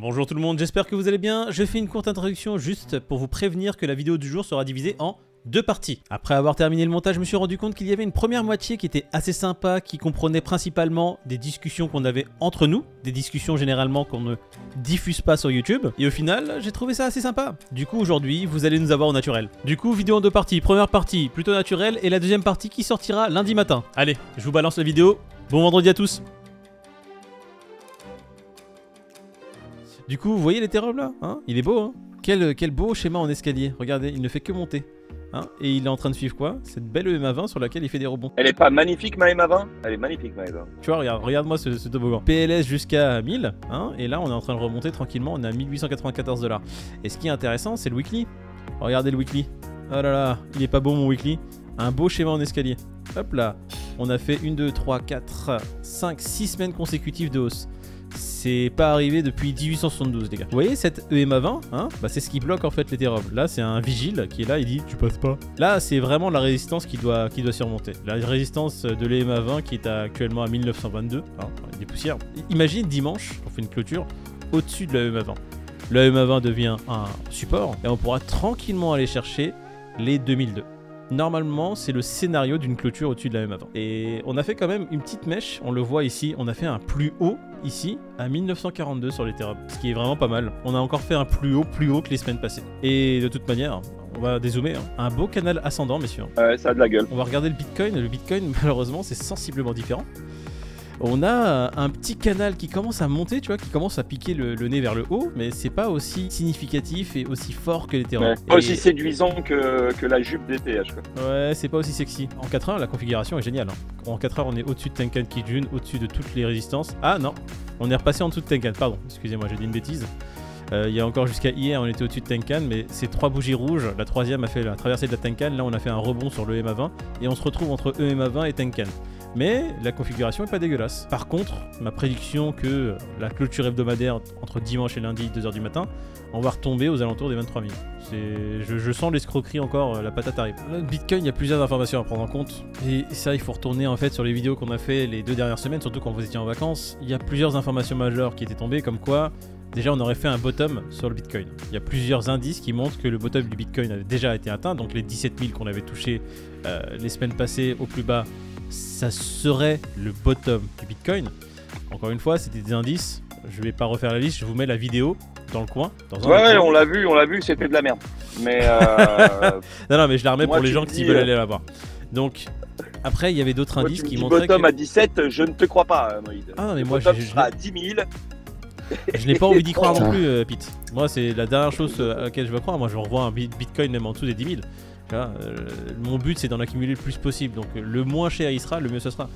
Bonjour tout le monde, j'espère que vous allez bien. Je fais une courte introduction juste pour vous prévenir que la vidéo du jour sera divisée en deux parties. Après avoir terminé le montage, je me suis rendu compte qu'il y avait une première moitié qui était assez sympa, qui comprenait principalement des discussions qu'on avait entre nous, des discussions généralement qu'on ne diffuse pas sur YouTube. Et au final, j'ai trouvé ça assez sympa. Du coup, aujourd'hui, vous allez nous avoir au naturel. Du coup, vidéo en deux parties. Première partie plutôt naturelle et la deuxième partie qui sortira lundi matin. Allez, je vous balance la vidéo. Bon vendredi à tous. Du coup, vous voyez les là hein? Il est beau, hein? Quel, quel beau schéma en escalier. Regardez, il ne fait que monter. Hein? Et il est en train de suivre quoi? Cette belle EMA20 sur laquelle il fait des rebonds. Elle est pas magnifique ma EMA20 Elle est magnifique ma EMA20. Tu vois, regarde, regarde-moi ce, ce, toboggan. PLS jusqu'à 1000, hein, et là on est en train de remonter tranquillement, on est à 1894 dollars. Et ce qui est intéressant, c'est le weekly. Regardez le weekly. Oh là là, il est pas beau mon weekly. Un beau schéma en escalier. Hop là, on a fait 1, 2, 3, 4, 5, 6 semaines consécutives de hausse c'est pas arrivé depuis 1872 les gars. Vous voyez cette EMA 20 hein? Bah, C'est ce qui bloque en fait les Là c'est un vigile qui est là, il dit tu passes pas. Là c'est vraiment la résistance qui doit, qui doit surmonter. La résistance de l'EMA 20 qui est actuellement à 1922, hein, des poussières. Imagine dimanche, on fait une clôture au-dessus de la EMA 20. La EMA 20 devient un support et on pourra tranquillement aller chercher les 2002. Normalement, c'est le scénario d'une clôture au-dessus de la M avant. Et on a fait quand même une petite mèche, on le voit ici, on a fait un plus haut ici à 1942 sur l'Ethereum, ce qui est vraiment pas mal. On a encore fait un plus haut, plus haut que les semaines passées. Et de toute manière, on va dézoomer. Hein. Un beau canal ascendant, messieurs. Ouais, ça a de la gueule. On va regarder le Bitcoin. Le Bitcoin, malheureusement, c'est sensiblement différent on a un petit canal qui commence à monter, tu vois, qui commence à piquer le, nez vers le haut, mais c'est pas aussi significatif et aussi fort que l'Ethereum. pas aussi séduisant que, la jupe quoi. Ouais, c'est pas aussi sexy. En 4 heures, la configuration est géniale. Hein. En 4 heures, on est au-dessus de Tenkan Kijun, au-dessus de toutes les résistances. Ah non, on est repassé en dessous de Tenkan, pardon, excusez-moi, j'ai dit une bêtise. Euh, il y a encore jusqu'à hier, on était au-dessus de Tenkan, mais ces trois bougies rouges, la troisième a fait la traversée de la Tenkan, là on a fait un rebond sur le EMA20, et on se retrouve entre EMA20 et Tenkan mais la configuration est pas dégueulasse. Par contre, ma prédiction que la clôture hebdomadaire entre dimanche et lundi, 2h du matin, on va retomber aux alentours des 23 000. Je, je, sens l'escroquerie encore, euh, la patate arrive. Bitcoin, il y a plusieurs informations à prendre en compte. Et ça, il faut retourner en fait sur les vidéos qu'on a fait les deux dernières semaines, surtout quand vous étiez en vacances. Il y a plusieurs informations majeures qui étaient tombées, comme quoi déjà on aurait fait un bottom sur le Bitcoin. Il y a plusieurs indices qui montrent que le bottom du Bitcoin avait déjà été atteint, donc les 17 000 qu'on avait touché euh, les semaines passées au plus bas ça serait le bottom du Bitcoin. Encore une fois, c'était des indices. Je vais pas refaire la liste, je vous mets la vidéo dans le coin. ouais, on l'a vu, on l'a vu, c'était de la merde. Mais euh... non, non, mais je la remets pour les gens qui veulent aller la voir. Donc, après, il y avait d'autres indices qui montraient. Bottom à 17, je ne te crois pas, Moïse. Ah non, mais moi, je, je, à 10 000. Je n'ai pas envie d'y croire non plus, euh, Pete. Moi, c'est la dernière chose euh, à laquelle je veux croire. Moi, je revois un Bitcoin même en dessous des 10 000. Euh, mon but c'est d'en accumuler le plus possible. Donc le moins cher il sera, le mieux ce sera.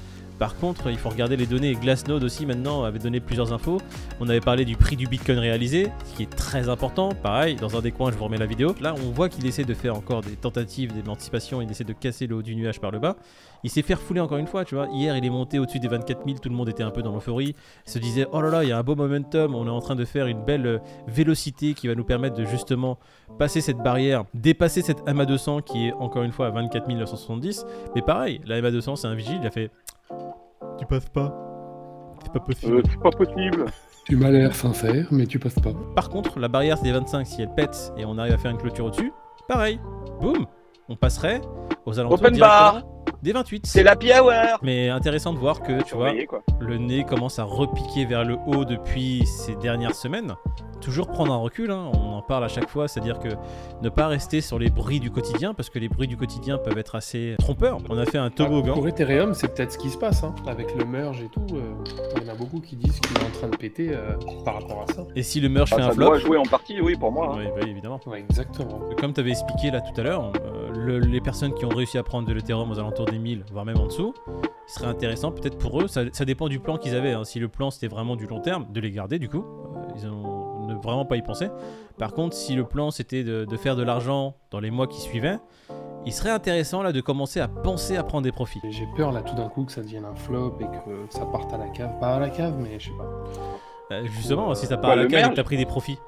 Par contre, il faut regarder les données. Glassnode aussi maintenant avait donné plusieurs infos. On avait parlé du prix du Bitcoin réalisé, ce qui est très important. Pareil, dans un des coins, je vous remets la vidéo. Là, on voit qu'il essaie de faire encore des tentatives d'émancipation. Il essaie de casser le haut du nuage par le bas. Il s'est fait refouler encore une fois, tu vois. Hier, il est monté au-dessus des 24 000. Tout le monde était un peu dans l'euphorie. Se disait, oh là là, il y a un beau momentum. On est en train de faire une belle euh, vélocité qui va nous permettre de justement passer cette barrière, dépasser cette MA200 qui est encore une fois à 24 970. Mais pareil, la MA200, c'est un vigile. Il a fait tu passes pas. C'est pas possible. Euh, c'est pas possible. Tu m'as l'air sincère, mais tu passes pas. Par contre, la barrière c'est des 25 si elle pète et on arrive à faire une clôture au-dessus. Pareil. Boum. On passerait aux alentours Open bar des 28. C'est la hour Mais intéressant de voir que, tu vois, le nez commence à repiquer vers le haut depuis ces dernières semaines. Toujours prendre un recul, hein, on en parle à chaque fois, c'est-à-dire que ne pas rester sur les bruits du quotidien, parce que les bruits du quotidien peuvent être assez trompeurs. On a fait un toboggan. pour Ethereum, c'est peut-être ce qui se passe, hein, avec le merge et tout. Euh, il y en a beaucoup qui disent qu'il est en train de péter euh, par rapport à ça. Et si le merge ah, fait un flop Ça doit jouer en partie, oui, pour moi. Hein. Oui, évidemment. exactement. Comme tu avais expliqué là tout à l'heure, euh, les personnes qui ont réussi à prendre de l'Ethereum aux alentours des 1000, voire même en dessous, ce serait intéressant peut-être pour eux, ça, dépend du plan qu'ils avaient. Hein. Si le plan c'était vraiment du long terme, de les garder du coup. ils ont ne vraiment pas y penser. Par contre, si le plan c'était de, faire de l'argent dans les mois qui suivaient, il serait intéressant là de commencer à penser à prendre des profits. J'ai peur là tout d'un coup que ça devienne un flop et que ça parte à la cave. Pas à la cave, mais je sais pas. Euh, justement, si ça part à la cave et que t'as pris des profits.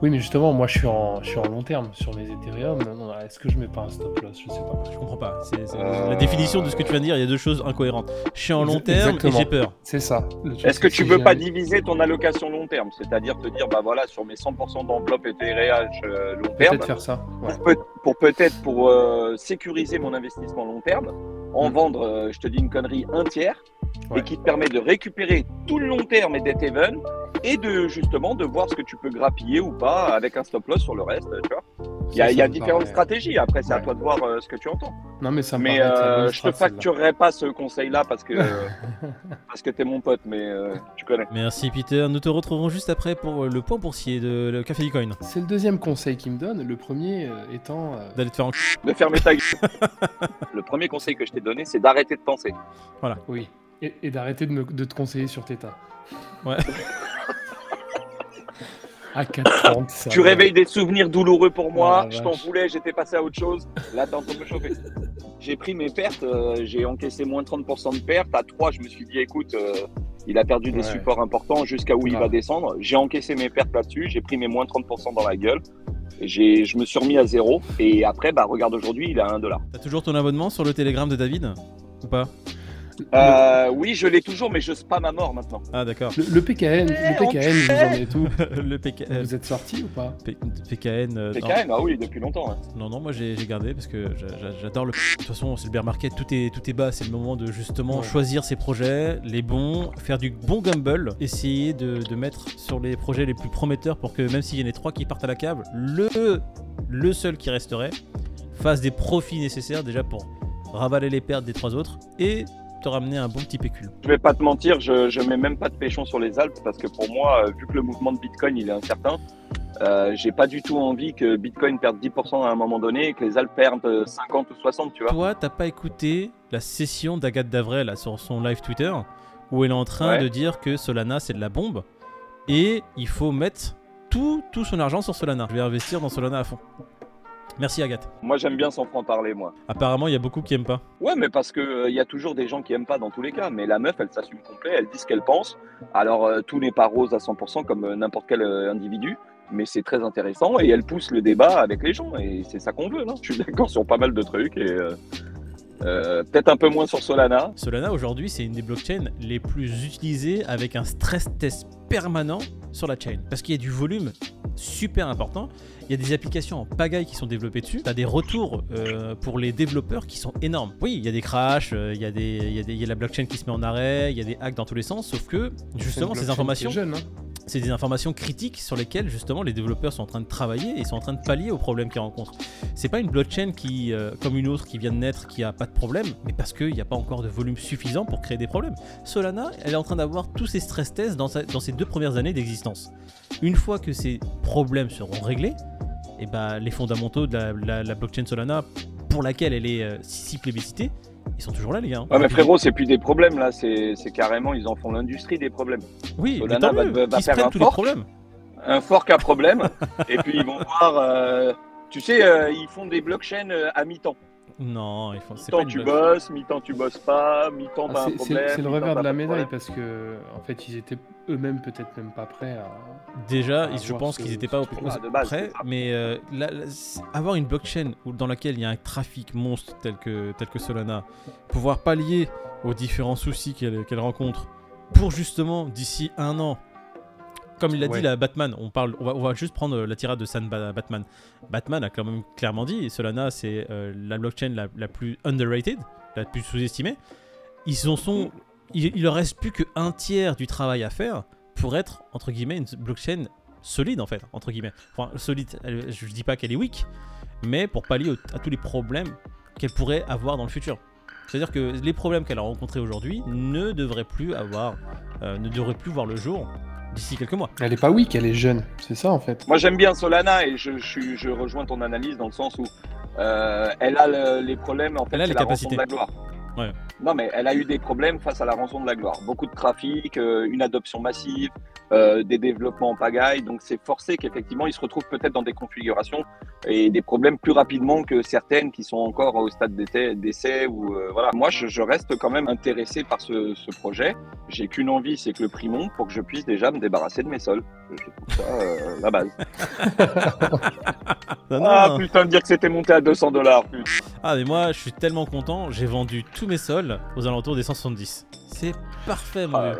Oui, mais justement, moi je suis en, je suis en long terme sur les Ethereum. Est-ce que je mets pas un stop loss? Je sais pas. Je comprends pas. C'est c'est- Euh, La définition de ce que tu viens de dire, il y a deux choses incohérentes. Je suis en long terme et exactement. j'ai peur. C'est ça. Est-ce que c'est tu veux pas diviser ton allocation long terme? C'est-à-dire te dire, bah voilà, sur mes 100% d'enveloppe Ethereum euh, long terme, Peut-être faire ça. Ouais. pour, peut- pour peut-être pour euh, sécuriser mon investissement long terme, en Mm. vendre, euh, je te dis une connerie, un tiers, Ouais. et qui te permet de récupérer tout le long terme et d'être even, et de justement de voir ce que tu peux grappiller ou pas avec un stop loss sur le reste. Tu vois il y a, Ça, y différentes paraît- stratégies. Après, c'est à toi de voir euh, ce que tu entends. Non, mais ça me Mais euh, je te facturerai pas ce conseil-là parce que parce que t'es mon pote, mais euh, tu connais. Merci Peter. Nous te retrouverons juste après pour euh, le point boursier de le Café Bitcoin. C'est le deuxième conseil qu'il me donne. Le premier euh, étant. euh, D'aller te faire en De fermer ta gueule. Le premier conseil que je t'ai donné, c'est d'arrêter de penser. Oui. Et, et d'arrêter de, de te conseiller sur Theta. Ouais. à 4,30. ça Tu va. réveilles des souvenirs douloureux pour moi. La je t'en voulais, j'étais passé à autre chose. Là, t'es en train de me chauffer. J'ai pris mes pertes, euh, j'ai encaissé moins de 30% de pertes. À 3, je me suis dit, écoute, euh, il a perdu des Ouais. supports importants jusqu'à où il va descendre. J'ai encaissé mes pertes là-dessus, j'ai pris mes moins 30% dans la gueule. Et j'ai- je me suis remis à zéro. Et après, bah, regarde aujourd'hui, il est à 1 dollar. T'as toujours ton abonnement sur le Telegram de David? Ou pas? Euh, oui, je l'ai toujours, mais je spam à mort maintenant. Ah d'accord. Le, le PKN, le PKN, vous en êtes où le PK... euh, Vous êtes sorti ou pas P- PKN. euh, non. PKN, ah oui, depuis longtemps. hein. Non, non, moi j'ai gardé parce que j'a- j'a- j'adore le. De toute façon, c'est le bear market, tout est, tout est bas. C'est le moment de justement Ouais. choisir ses projets, les bons, faire du bon gamble, essayer de, de mettre sur les projets les plus prometteurs pour que même s'il y en a trois qui partent à la câble, le, le seul qui resterait fasse des profits nécessaires déjà pour ravaler les pertes des trois autres et te ramener un bon petit pécule. Je vais pas te mentir, je, je mets même pas de péchon sur les Alpes parce que pour moi, euh, vu que le mouvement de Bitcoin il est incertain, euh, j'ai pas du tout envie que Bitcoin perde 10% à un moment donné et que les Alpes perdent euh, 50 ou 60, tu vois. Toi, t'as pas écouté la session d'Agathe Davray là, sur son live Twitter où elle est en train Ouais. de dire que Solana c'est de la bombe et il faut mettre tout, tout son argent sur Solana. Je vais investir dans Solana à fond. Merci Agathe. Moi j'aime bien s'en franc parler, moi. Apparemment, il y a beaucoup qui aiment pas. Ouais, mais parce que il y a toujours des gens qui aiment pas dans tous les cas. Mais la meuf, elle s'assume complet, elle dit ce qu'elle pense. Alors euh, tout n'est pas rose à 100% comme euh, n'importe quel euh, individu. Mais c'est très intéressant et elle pousse le débat avec les gens et c'est ça qu'on veut. Je suis d'accord sur pas mal de trucs et euh, peut-être un peu moins sur Solana. Solana aujourd'hui, c'est une des blockchains les plus utilisées avec un stress test permanent sur la chain. Parce qu'il y a du volume super important. Il y a des applications en pagaille qui sont développées dessus. Tu as des retours euh, pour les développeurs qui sont énormes. Oui, il y a des crashs, euh, il y, a des- il y, a des- il y a la blockchain qui se met en arrêt, il y a des hacks dans tous les sens. Sauf que justement, ces informations jeune, hein. C'est des informations critiques sur lesquelles justement les développeurs sont en train de travailler et sont en train de pallier aux problèmes qu'ils rencontrent. C'est pas une blockchain qui, euh, comme une autre qui vient de naître, qui a pas de problème, mais parce qu'il n'y a pas encore de volume suffisant pour créer des problèmes. Solana, elle est en train d'avoir tous ses stress tests dans, ses deux premières années d'existence. Une fois que ces problèmes seront réglés, et ben les fondamentaux de la, blockchain Solana, pour laquelle elle est euh, si plébiscitée, ils sont toujours là, les gars. hein. Ouais, mais frérot, c'est plus des problèmes là, c'est carrément, ils en font l'industrie des problèmes. oui, mais Solana tant va- mieux, va qu'ils se faire prennent un tous les fork. problèmes. Un fork à problème, et puis ils vont voir. euh, tu sais, euh, ils font des blockchains euh, à mi-temps. Non, il faut. c'est pas Mi-temps tu bosses, mi-temps tu bosses pas, mi-temps Ah, t'as un problème. c'est le revers de la pas médaille parce que en fait ils étaient eux-mêmes peut-être même pas prêts à. Déjà, à je pense qu'ils n'étaient pas. Ah, de base, prêts, mais euh, là, c'est- avoir une blockchain dans laquelle il y a un trafic monstre tel que, tel que Solana, pouvoir pallier aux différents soucis qu'elle qu'elle rencontre pour justement d'ici un an. Comme il a Ouais. dit là, Batman, on, parle, on, va, on va juste prendre euh, la tirade de San Ba- Batman. Batman a quand même clairement dit, Solana c'est euh, la blockchain la, la plus underrated, la plus sous-estimée. Ils en sont, il, il leur reste plus qu'un tiers du travail à faire pour être entre guillemets une blockchain solide en fait entre guillemets. Enfin solide, elle- je dis pas qu'elle est weak, mais pour pallier au- à tous les problèmes qu'elle pourrait avoir dans le futur. C'est-à-dire que les problèmes qu'elle a rencontrés aujourd'hui ne devraient plus avoir, euh, ne devraient plus voir le jour d'ici quelques mois. Elle est pas weak, elle est jeune. C'est ça en fait. Moi j'aime bien Solana et je, je, suis- je rejoins ton analyse dans le sens où euh, elle a le- les problèmes en fait Elle a les la capacités. de la gloire. Ouais. Non, mais elle a eu des problèmes face à la rançon de la gloire. Beaucoup de trafic, euh, une adoption massive, euh, des développements en pagaille. Donc, c'est forcé qu'effectivement, ils se retrouvent peut-être dans des configurations et des problèmes plus rapidement que certaines qui sont encore au stade d'essai. euh. Moi, je, reste quand même intéressé par ce, projet. J'ai qu'une envie, c'est que le prix monte pour que je puisse déjà me débarrasser de mes sols. Je, je trouve ça euh, la base. Non, Ah non. putain, de dire que c'était monté à 200 dollars. Ah, mais moi, je suis tellement content. J'ai vendu tous mes sols aux alentours des 170. C'est parfait, mon Ah.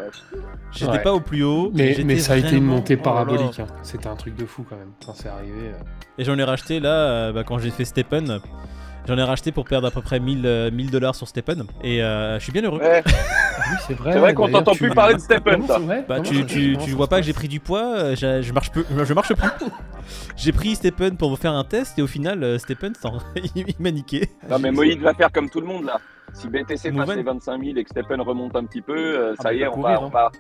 J'étais Ouais. pas au plus haut. Mais, mais ça a été une montée oh parabolique. hein. C'était un truc de fou quand même quand c'est arrivé. euh. Et j'en ai racheté là, euh, bah, quand j'ai fait Steppen. J'en ai racheté pour perdre à peu près 1000 euh, 1000 dollars sur Steppen. Et euh, je suis bien heureux. Ouais. Oui, c'est vrai. C'est vrai qu'on t'entend tu- plus parler de ouais, Bah, tu, tu, tu vois pas que j'ai pris du poids, euh, je, je marche peu, je marche plus. j'ai pris Steppen pour vous faire un test et au final, euh, Steppen, s'en- il m'a niqué. Non, mais Moïse va faire comme tout le monde là. Si BTC passe les 25 000 et que Steppen remonte un petit peu, euh, Ah, ça y est, on va, hein. on va,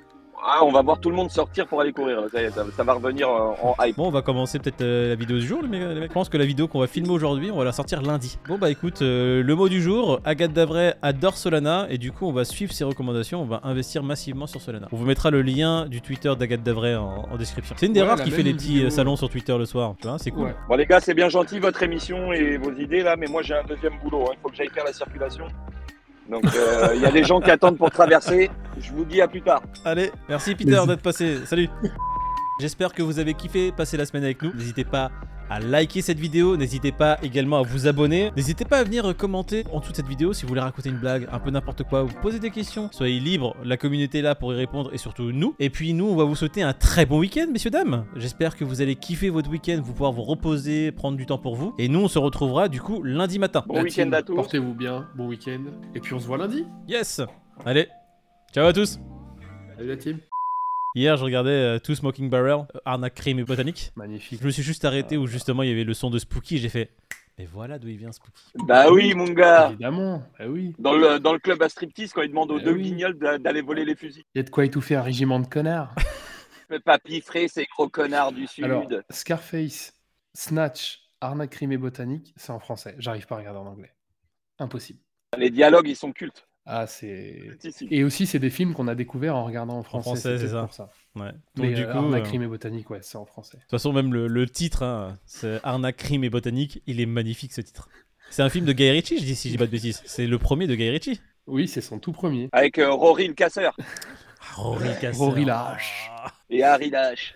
ah, on va voir tout le monde sortir pour aller courir. Ça, y est, ça, ça va revenir en, en hype. Bon, on va commencer peut-être euh, la vidéo du jour, les mecs. Je pense que la vidéo qu'on va filmer aujourd'hui, on va la sortir lundi. Bon, bah écoute, euh, le mot du jour, Agathe Davray adore Solana, et du coup, on va suivre ses recommandations, on va investir massivement sur Solana. On vous mettra le lien du Twitter d'Agathe Davray en, en description. C'est une des Ouais, rares qui fait les petits vidéo, euh, salons sur Twitter le soir, tu vois, c'est cool. Ouais. Bon les gars, c'est bien gentil votre émission et vos idées là, mais moi j'ai un deuxième boulot. hein. Il faut que j'aille faire la circulation. Donc euh, il y a des gens qui attendent pour traverser. Je vous dis à plus tard. Allez, merci Peter d'être passé. Salut. J'espère que vous avez kiffé passer la semaine avec nous. N'hésitez pas à liker cette vidéo, n'hésitez pas également à vous abonner. N'hésitez pas à venir commenter en dessous de cette vidéo si vous voulez raconter une blague, un peu n'importe quoi, vous poser des questions. Soyez libres, la communauté est là pour y répondre et surtout nous. Et puis nous, on va vous souhaiter un très bon week-end, messieurs dames. J'espère que vous allez kiffer votre week-end, vous pouvoir vous reposer, prendre du temps pour vous. Et nous, on se retrouvera du coup lundi matin. Bon week-end à tous. Portez-vous bien, bon week-end. Et puis on se voit lundi. Yes. Allez, ciao à tous. Salut la team. Hier, je regardais euh, Two Smoking Barrel, euh, Arnaque Crime et Botanique. Magnifique. Je me suis juste arrêté où justement il y avait le son de Spooky et j'ai fait Mais voilà d'où il vient Spooky. Bah oui mon gars. Évidemment, bah oui. Dans le, dans le club à striptease, quand ils demandent aux Eh deux oui. guignols d'a- d'aller voler les fusils. Il y a de quoi étouffer un régiment de connards. Papy frais, ces gros connards du sud. Alors, Scarface, Snatch, Arnaque crime et botanique, c'est en français. J'arrive pas à regarder en anglais. Impossible. Les dialogues, ils sont cultes. Ah, c'est. Et aussi, c'est des films qu'on a découverts en regardant en français. français, c'est ça. pour ça. Ouais. Donc Mais du euh, coup, Arnaque crime et botanique, ouais, c'est en français. de toute façon même le, le titre, hein, c'est Arnaque Crime et Botanique, il est magnifique ce titre. C'est un film de Guy Ritchie, je dis si je dis pas de bêtises. C'est le premier de Guy Ritchie. Oui, c'est son tout premier. Avec euh, Rory le casseur Ah, Rory Casseur. Rory. Ah. et Harry Dash.